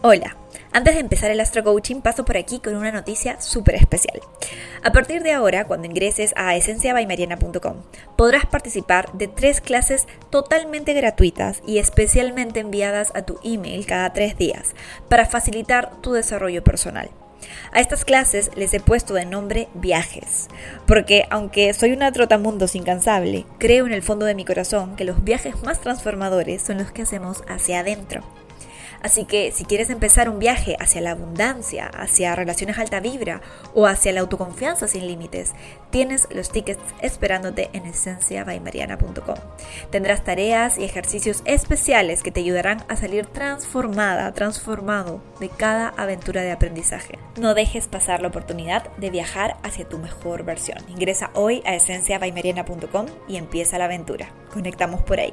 Hola, antes de empezar el Astro Coaching paso por aquí con una noticia súper especial. A partir de ahora, cuando ingreses a esenciabaimariana.com, podrás participar de tres clases totalmente gratuitas y especialmente enviadas a tu email cada tres días para facilitar tu desarrollo personal. A estas clases les he puesto de nombre viajes, porque aunque soy una trotamundos incansable, creo en el fondo de mi corazón que los viajes más transformadores son los que hacemos hacia adentro. Así que si quieres empezar un viaje hacia la abundancia, hacia relaciones alta vibra o hacia la autoconfianza sin límites, tienes los tickets esperándote en esenciabaimariana.com. Tendrás tareas y ejercicios especiales que te ayudarán a salir transformada, transformado de cada aventura de aprendizaje. No dejes pasar la oportunidad de viajar hacia tu mejor versión. Ingresa hoy a esenciabaimariana.com y empieza la aventura. Conectamos por ahí.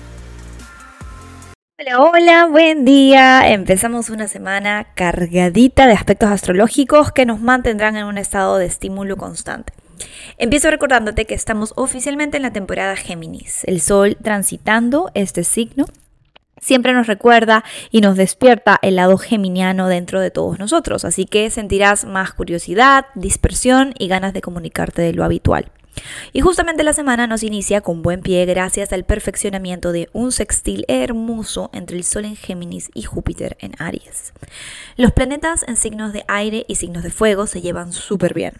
Hola, hola, buen día. Empezamos una semana cargadita de aspectos astrológicos que nos mantendrán en un estado de estímulo constante. Empiezo recordándote que estamos oficialmente en la temporada Géminis, el Sol transitando este signo. Siempre nos recuerda y nos despierta el lado geminiano dentro de todos nosotros, así que sentirás más curiosidad, dispersión y ganas de comunicarte de lo habitual. Y justamente la semana nos inicia con buen pie gracias al perfeccionamiento de un sextil hermoso entre el Sol en Géminis y Júpiter en Aries. Los planetas en signos de aire y signos de fuego se llevan súper bien.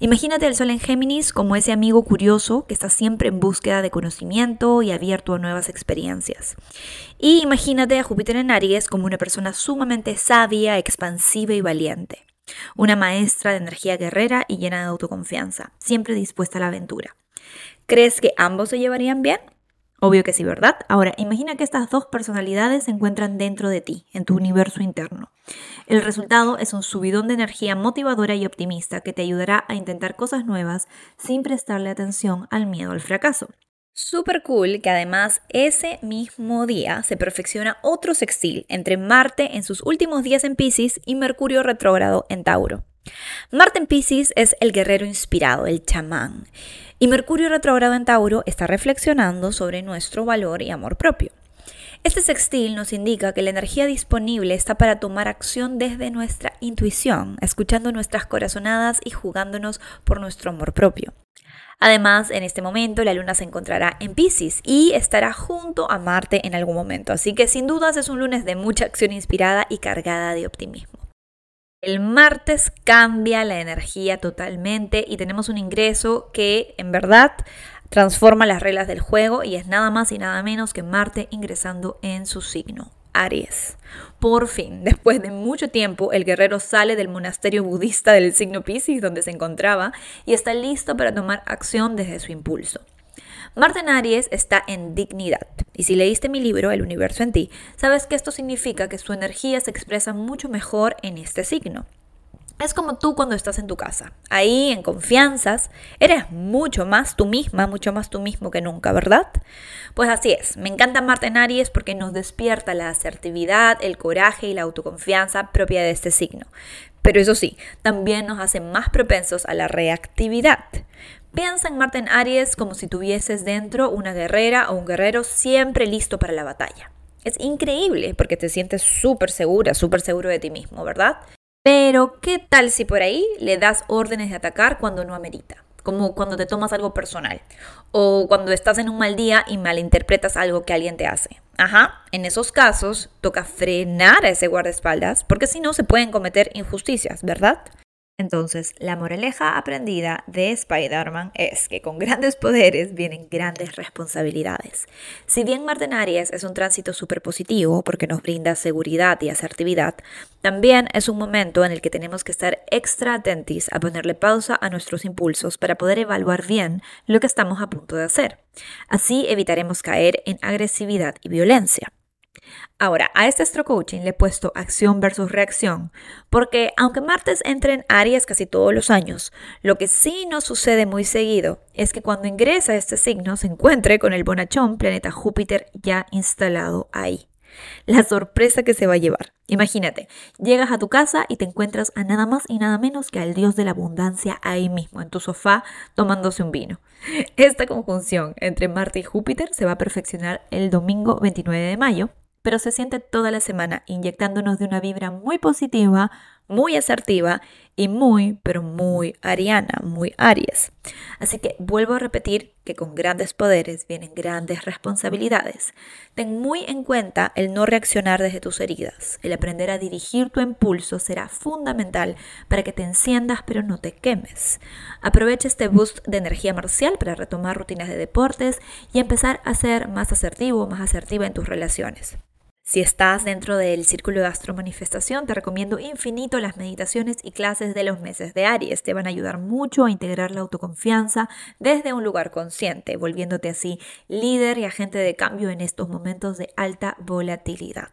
Imagínate el Sol en Géminis como ese amigo curioso que está siempre en búsqueda de conocimiento y abierto a nuevas experiencias. Y imagínate a Júpiter en Aries como una persona sumamente sabia, expansiva y valiente. Una maestra de energía guerrera y llena de autoconfianza, siempre dispuesta a la aventura. ¿Crees que ambos se llevarían bien? Obvio que sí, ¿verdad? Ahora, imagina que estas dos personalidades se encuentran dentro de ti, en tu universo interno. El resultado es un subidón de energía motivadora y optimista que te ayudará a intentar cosas nuevas sin prestarle atención al miedo al fracaso. Super cool que además ese mismo día se perfecciona otro sextil entre Marte en sus últimos días en Pisces y Mercurio retrógrado en Tauro. Marte en Pisces es el guerrero inspirado, el chamán, y Mercurio retrógrado en Tauro está reflexionando sobre nuestro valor y amor propio. Este sextil nos indica que la energía disponible está para tomar acción desde nuestra intuición, escuchando nuestras corazonadas y jugándonos por nuestro amor propio. Además, en este momento la luna se encontrará en Pisces y estará junto a Marte en algún momento, así que sin dudas es un lunes de mucha acción inspirada y cargada de optimismo. El martes cambia la energía totalmente y tenemos un ingreso que en verdad transforma las reglas del juego y es nada más y nada menos que Marte ingresando en su signo. Aries. Por fin, después de mucho tiempo, el guerrero sale del monasterio budista del signo Pisces donde se encontraba y está listo para tomar acción desde su impulso. Marte en Aries está en dignidad. Y si leíste mi libro, El universo en ti, sabes que esto significa que su energía se expresa mucho mejor en este signo. Es como tú cuando estás en tu casa. Ahí, en confianzas, eres mucho más tú misma, mucho más tú mismo que nunca, ¿verdad? Pues así es. Me encanta Marte en Aries porque nos despierta la asertividad, el coraje y la autoconfianza propia de este signo. Pero eso sí, también nos hace más propensos a la reactividad. Piensa en Marte en Aries como si tuvieses dentro una guerrera o un guerrero siempre listo para la batalla. Es increíble porque te sientes súper segura, súper seguro de ti mismo, ¿verdad? Pero, ¿qué tal si por ahí le das órdenes de atacar cuando no amerita? Como cuando te tomas algo personal. O cuando estás en un mal día y malinterpretas algo que alguien te hace. Ajá, en esos casos toca frenar a ese guardaespaldas porque si no se pueden cometer injusticias, ¿verdad? Entonces, la moraleja aprendida de Spider-Man es que con grandes poderes vienen grandes responsabilidades. Si bien Marte Aries es un tránsito súper positivo porque nos brinda seguridad y asertividad, también es un momento en el que tenemos que estar extra atentos a ponerle pausa a nuestros impulsos para poder evaluar bien lo que estamos a punto de hacer. Así evitaremos caer en agresividad y violencia. Ahora, a este Astro Coaching le he puesto acción versus reacción, porque aunque Martes entre en Aries casi todos los años, lo que sí no sucede muy seguido es que cuando ingresa a este signo se encuentre con el bonachón planeta Júpiter ya instalado ahí. La sorpresa que se va a llevar. Imagínate, llegas a tu casa y te encuentras a nada más y nada menos que al dios de la abundancia ahí mismo, en tu sofá, tomándose un vino. Esta conjunción entre Marte y Júpiter se va a perfeccionar el domingo 29 de mayo pero se siente toda la semana inyectándonos de una vibra muy positiva, muy asertiva y muy, pero muy ariana, muy Aries. Así que vuelvo a repetir que con grandes poderes vienen grandes responsabilidades. Ten muy en cuenta el no reaccionar desde tus heridas. El aprender a dirigir tu impulso será fundamental para que te enciendas pero no te quemes. Aprovecha este boost de energía marcial para retomar rutinas de deportes y empezar a ser más asertivo, más asertiva en tus relaciones. Si estás dentro del círculo de astromanifestación, te recomiendo infinito las meditaciones y clases de los meses de Aries. Te van a ayudar mucho a integrar la autoconfianza desde un lugar consciente, volviéndote así líder y agente de cambio en estos momentos de alta volatilidad.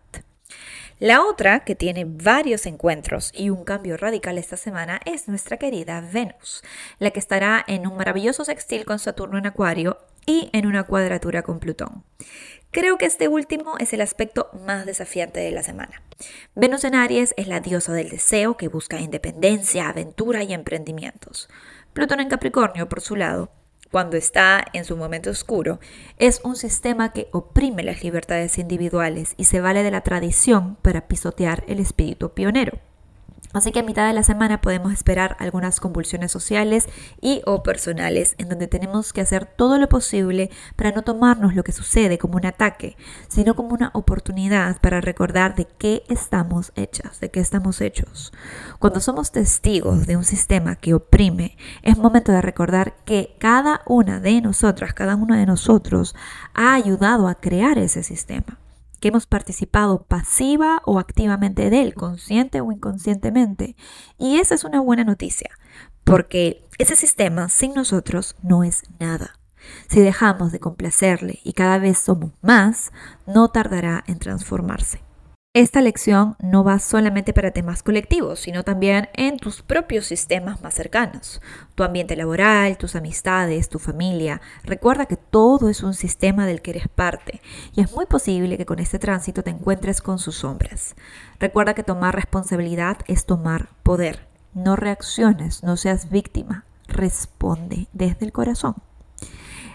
La otra, que tiene varios encuentros y un cambio radical esta semana, es nuestra querida Venus, la que estará en un maravilloso sextil con Saturno en Acuario en una cuadratura con Plutón. Creo que este último es el aspecto más desafiante de la semana. Venus en Aries es la diosa del deseo que busca independencia, aventura y emprendimientos. Plutón en Capricornio, por su lado, cuando está en su momento oscuro, es un sistema que oprime las libertades individuales y se vale de la tradición para pisotear el espíritu pionero. Así que a mitad de la semana podemos esperar algunas convulsiones sociales y o personales en donde tenemos que hacer todo lo posible para no tomarnos lo que sucede como un ataque, sino como una oportunidad para recordar de qué estamos hechas, de qué estamos hechos. Cuando somos testigos de un sistema que oprime, es momento de recordar que cada una de nosotras, cada uno de nosotros ha ayudado a crear ese sistema que hemos participado pasiva o activamente de él, consciente o inconscientemente. Y esa es una buena noticia, porque ese sistema sin nosotros no es nada. Si dejamos de complacerle y cada vez somos más, no tardará en transformarse. Esta lección no va solamente para temas colectivos, sino también en tus propios sistemas más cercanos, tu ambiente laboral, tus amistades, tu familia. Recuerda que todo es un sistema del que eres parte y es muy posible que con este tránsito te encuentres con sus sombras. Recuerda que tomar responsabilidad es tomar poder. No reacciones, no seas víctima, responde desde el corazón.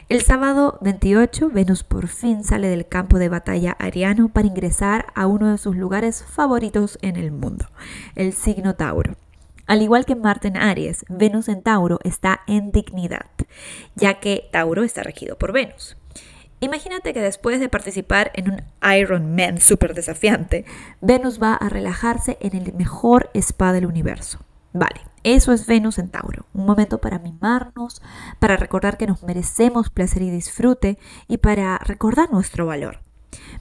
El sábado 28, Venus por fin sale del campo de batalla ariano para ingresar a uno de sus lugares favoritos en el mundo, el signo Tauro. Al igual que Marte en Aries, Venus en Tauro está en dignidad, ya que Tauro está regido por Venus. Imagínate que después de participar en un Iron Man súper desafiante, Venus va a relajarse en el mejor spa del universo. Vale, eso es Venus en Tauro, un momento para mimarnos, para recordar que nos merecemos placer y disfrute y para recordar nuestro valor.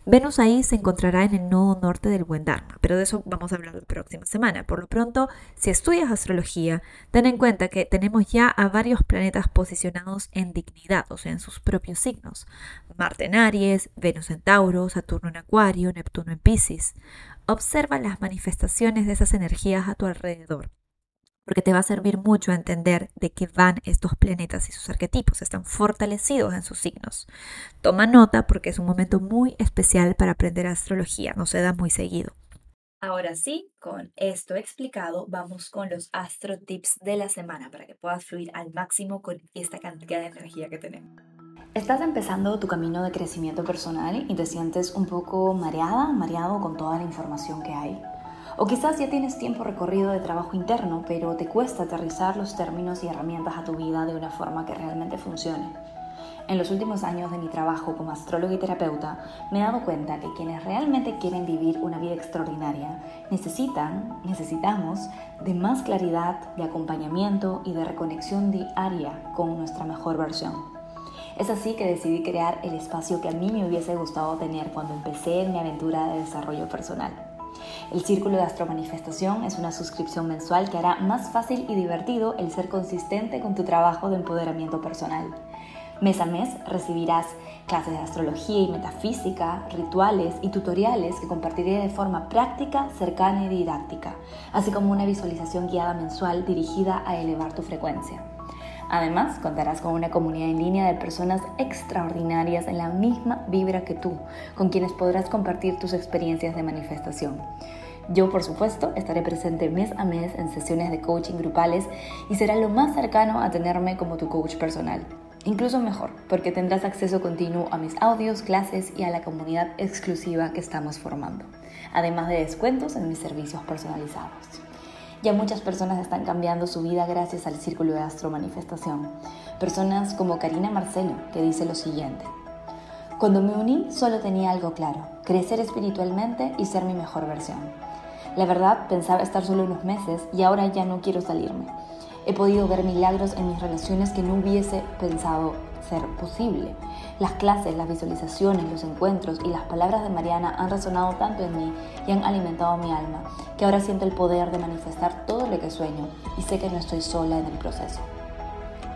Venus ahí se encontrará en el nodo norte del buen Dharma, pero de eso vamos a hablar la próxima semana. Por lo pronto, si estudias astrología, ten en cuenta que tenemos ya a varios planetas posicionados en dignidad, o sea, en sus propios signos. Marte en Aries, Venus en Tauro, Saturno en Acuario, Neptuno en Pisces. Observa las manifestaciones de esas energías a tu alrededor porque te va a servir mucho a entender de qué van estos planetas y sus arquetipos, están fortalecidos en sus signos. Toma nota porque es un momento muy especial para aprender astrología, no se da muy seguido. Ahora sí, con esto explicado, vamos con los astro tips de la semana para que puedas fluir al máximo con esta cantidad de energía que tenemos. Estás empezando tu camino de crecimiento personal y te sientes un poco mareada, mareado con toda la información que hay. O quizás ya tienes tiempo recorrido de trabajo interno, pero te cuesta aterrizar los términos y herramientas a tu vida de una forma que realmente funcione. En los últimos años de mi trabajo como astrólogo y terapeuta, me he dado cuenta que quienes realmente quieren vivir una vida extraordinaria necesitan, necesitamos, de más claridad, de acompañamiento y de reconexión diaria con nuestra mejor versión. Es así que decidí crear el espacio que a mí me hubiese gustado tener cuando empecé en mi aventura de desarrollo personal. El Círculo de Astromanifestación es una suscripción mensual que hará más fácil y divertido el ser consistente con tu trabajo de empoderamiento personal. Mes a mes recibirás clases de astrología y metafísica, rituales y tutoriales que compartiré de forma práctica, cercana y didáctica, así como una visualización guiada mensual dirigida a elevar tu frecuencia. Además, contarás con una comunidad en línea de personas extraordinarias en la misma vibra que tú, con quienes podrás compartir tus experiencias de manifestación. Yo, por supuesto, estaré presente mes a mes en sesiones de coaching grupales y será lo más cercano a tenerme como tu coach personal. Incluso mejor, porque tendrás acceso continuo a mis audios, clases y a la comunidad exclusiva que estamos formando, además de descuentos en mis servicios personalizados. Ya muchas personas están cambiando su vida gracias al Círculo de Astro Manifestación. Personas como Karina Marcelo, que dice lo siguiente. Cuando me uní solo tenía algo claro, crecer espiritualmente y ser mi mejor versión. La verdad pensaba estar solo unos meses y ahora ya no quiero salirme. He podido ver milagros en mis relaciones que no hubiese pensado ser posible. Las clases, las visualizaciones, los encuentros y las palabras de Mariana han resonado tanto en mí y han alimentado mi alma, que ahora siento el poder de manifestar todo lo que sueño y sé que no estoy sola en el proceso.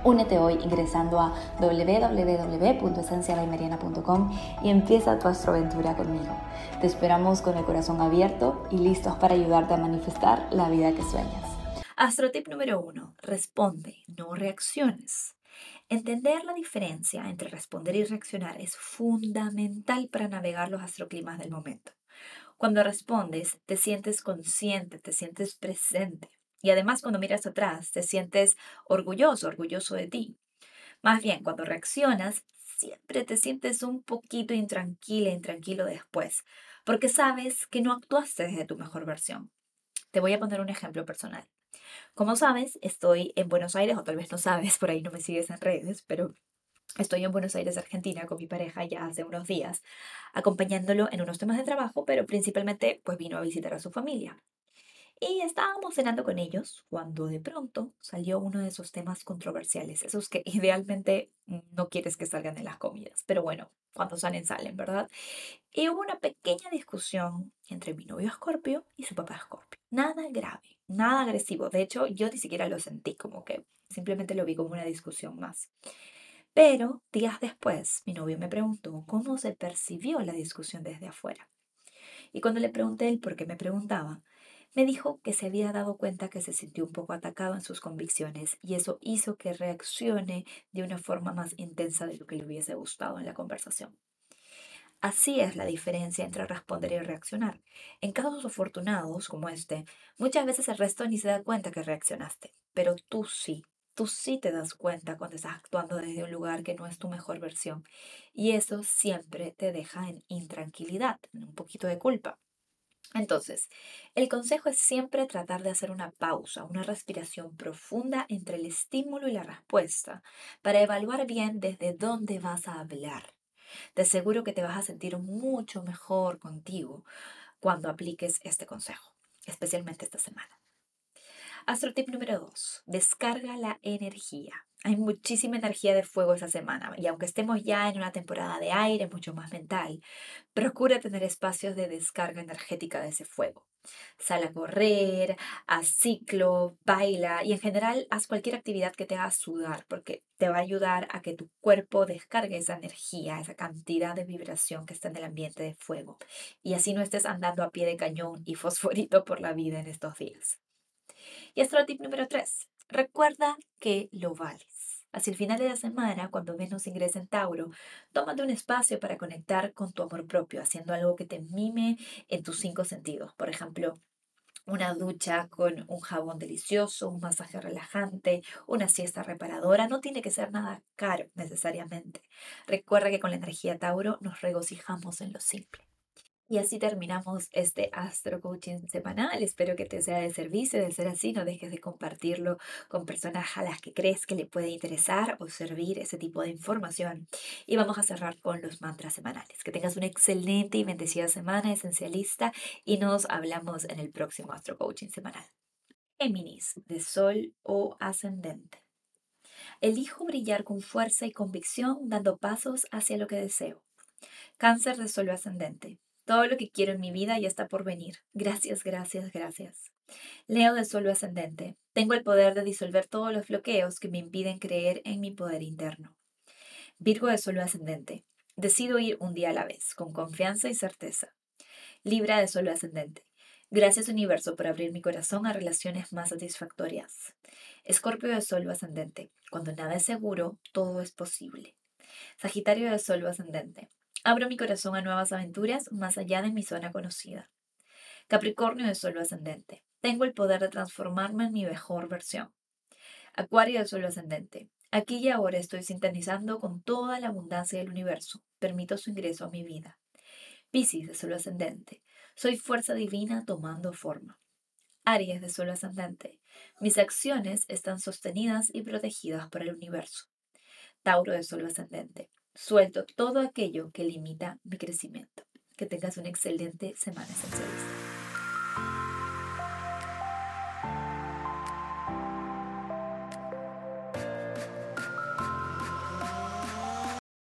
Únete hoy ingresando a www.esencialaymariana.com y empieza tu astroaventura conmigo. Te esperamos con el corazón abierto y listos para ayudarte a manifestar la vida que sueñas. Astrotip número uno, responde, no reacciones. Entender la diferencia entre responder y reaccionar es fundamental para navegar los astroclimas del momento. Cuando respondes, te sientes consciente, te sientes presente. Y además cuando miras atrás, te sientes orgulloso, orgulloso de ti. Más bien, cuando reaccionas, siempre te sientes un poquito intranquila, intranquilo después, porque sabes que no actuaste desde tu mejor versión. Te voy a poner un ejemplo personal. Como sabes, estoy en Buenos Aires, o tal vez no sabes, por ahí no me sigues en redes, pero estoy en Buenos Aires, Argentina, con mi pareja ya hace unos días, acompañándolo en unos temas de trabajo, pero principalmente pues vino a visitar a su familia. Y estábamos cenando con ellos cuando de pronto salió uno de esos temas controversiales, esos que idealmente no quieres que salgan en las comidas, pero bueno, cuando salen, salen, ¿verdad? Y hubo una pequeña discusión entre mi novio Escorpio y su papá Escorpio. Nada grave, nada agresivo. De hecho, yo ni siquiera lo sentí, como que simplemente lo vi como una discusión más. Pero días después, mi novio me preguntó cómo se percibió la discusión desde afuera. Y cuando le pregunté el por qué me preguntaba, me dijo que se había dado cuenta que se sintió un poco atacado en sus convicciones y eso hizo que reaccione de una forma más intensa de lo que le hubiese gustado en la conversación. Así es la diferencia entre responder y reaccionar. En casos afortunados como este, muchas veces el resto ni se da cuenta que reaccionaste, pero tú sí. Tú sí te das cuenta cuando estás actuando desde un lugar que no es tu mejor versión. Y eso siempre te deja en intranquilidad, en un poquito de culpa. Entonces, el consejo es siempre tratar de hacer una pausa, una respiración profunda entre el estímulo y la respuesta, para evaluar bien desde dónde vas a hablar. Te aseguro que te vas a sentir mucho mejor contigo cuando apliques este consejo, especialmente esta semana. Astro tip número 2. Descarga la energía. Hay muchísima energía de fuego esa semana y aunque estemos ya en una temporada de aire mucho más mental, procura tener espacios de descarga energética de ese fuego. Sal a correr, haz ciclo, baila y en general haz cualquier actividad que te haga sudar porque te va a ayudar a que tu cuerpo descargue esa energía, esa cantidad de vibración que está en el ambiente de fuego y así no estés andando a pie de cañón y fosforito por la vida en estos días. Y astro tip número 3. Recuerda que lo vales. Hacia el final de la semana, cuando Venus ingresa en Tauro, tómate un espacio para conectar con tu amor propio, haciendo algo que te mime en tus cinco sentidos. Por ejemplo, una ducha con un jabón delicioso, un masaje relajante, una siesta reparadora. No tiene que ser nada caro necesariamente. Recuerda que con la energía Tauro nos regocijamos en lo simple. Y así terminamos este Astro Coaching semanal. Espero que te sea de servicio. De ser así, no dejes de compartirlo con personas a las que crees que le puede interesar o servir ese tipo de información. Y vamos a cerrar con los mantras semanales. Que tengas una excelente y bendecida semana esencialista y nos hablamos en el próximo Astro Coaching semanal. Géminis, de Sol o Ascendente. Elijo brillar con fuerza y convicción dando pasos hacia lo que deseo. Cáncer de Sol o Ascendente. Todo lo que quiero en mi vida ya está por venir. Gracias, gracias, gracias. Leo de solo ascendente. Tengo el poder de disolver todos los bloqueos que me impiden creer en mi poder interno. Virgo de solo ascendente. Decido ir un día a la vez, con confianza y certeza. Libra de solo ascendente. Gracias universo por abrir mi corazón a relaciones más satisfactorias. Escorpio de solo ascendente. Cuando nada es seguro, todo es posible. Sagitario de solo ascendente. Abro mi corazón a nuevas aventuras más allá de mi zona conocida. Capricornio de suelo ascendente. Tengo el poder de transformarme en mi mejor versión. Acuario de suelo ascendente. Aquí y ahora estoy sintonizando con toda la abundancia del universo. Permito su ingreso a mi vida. Piscis de suelo ascendente. Soy fuerza divina tomando forma. Aries de suelo ascendente. Mis acciones están sostenidas y protegidas por el universo. Tauro de suelo ascendente. Suelto todo aquello que limita mi crecimiento. Que tengas una excelente semana esencialista.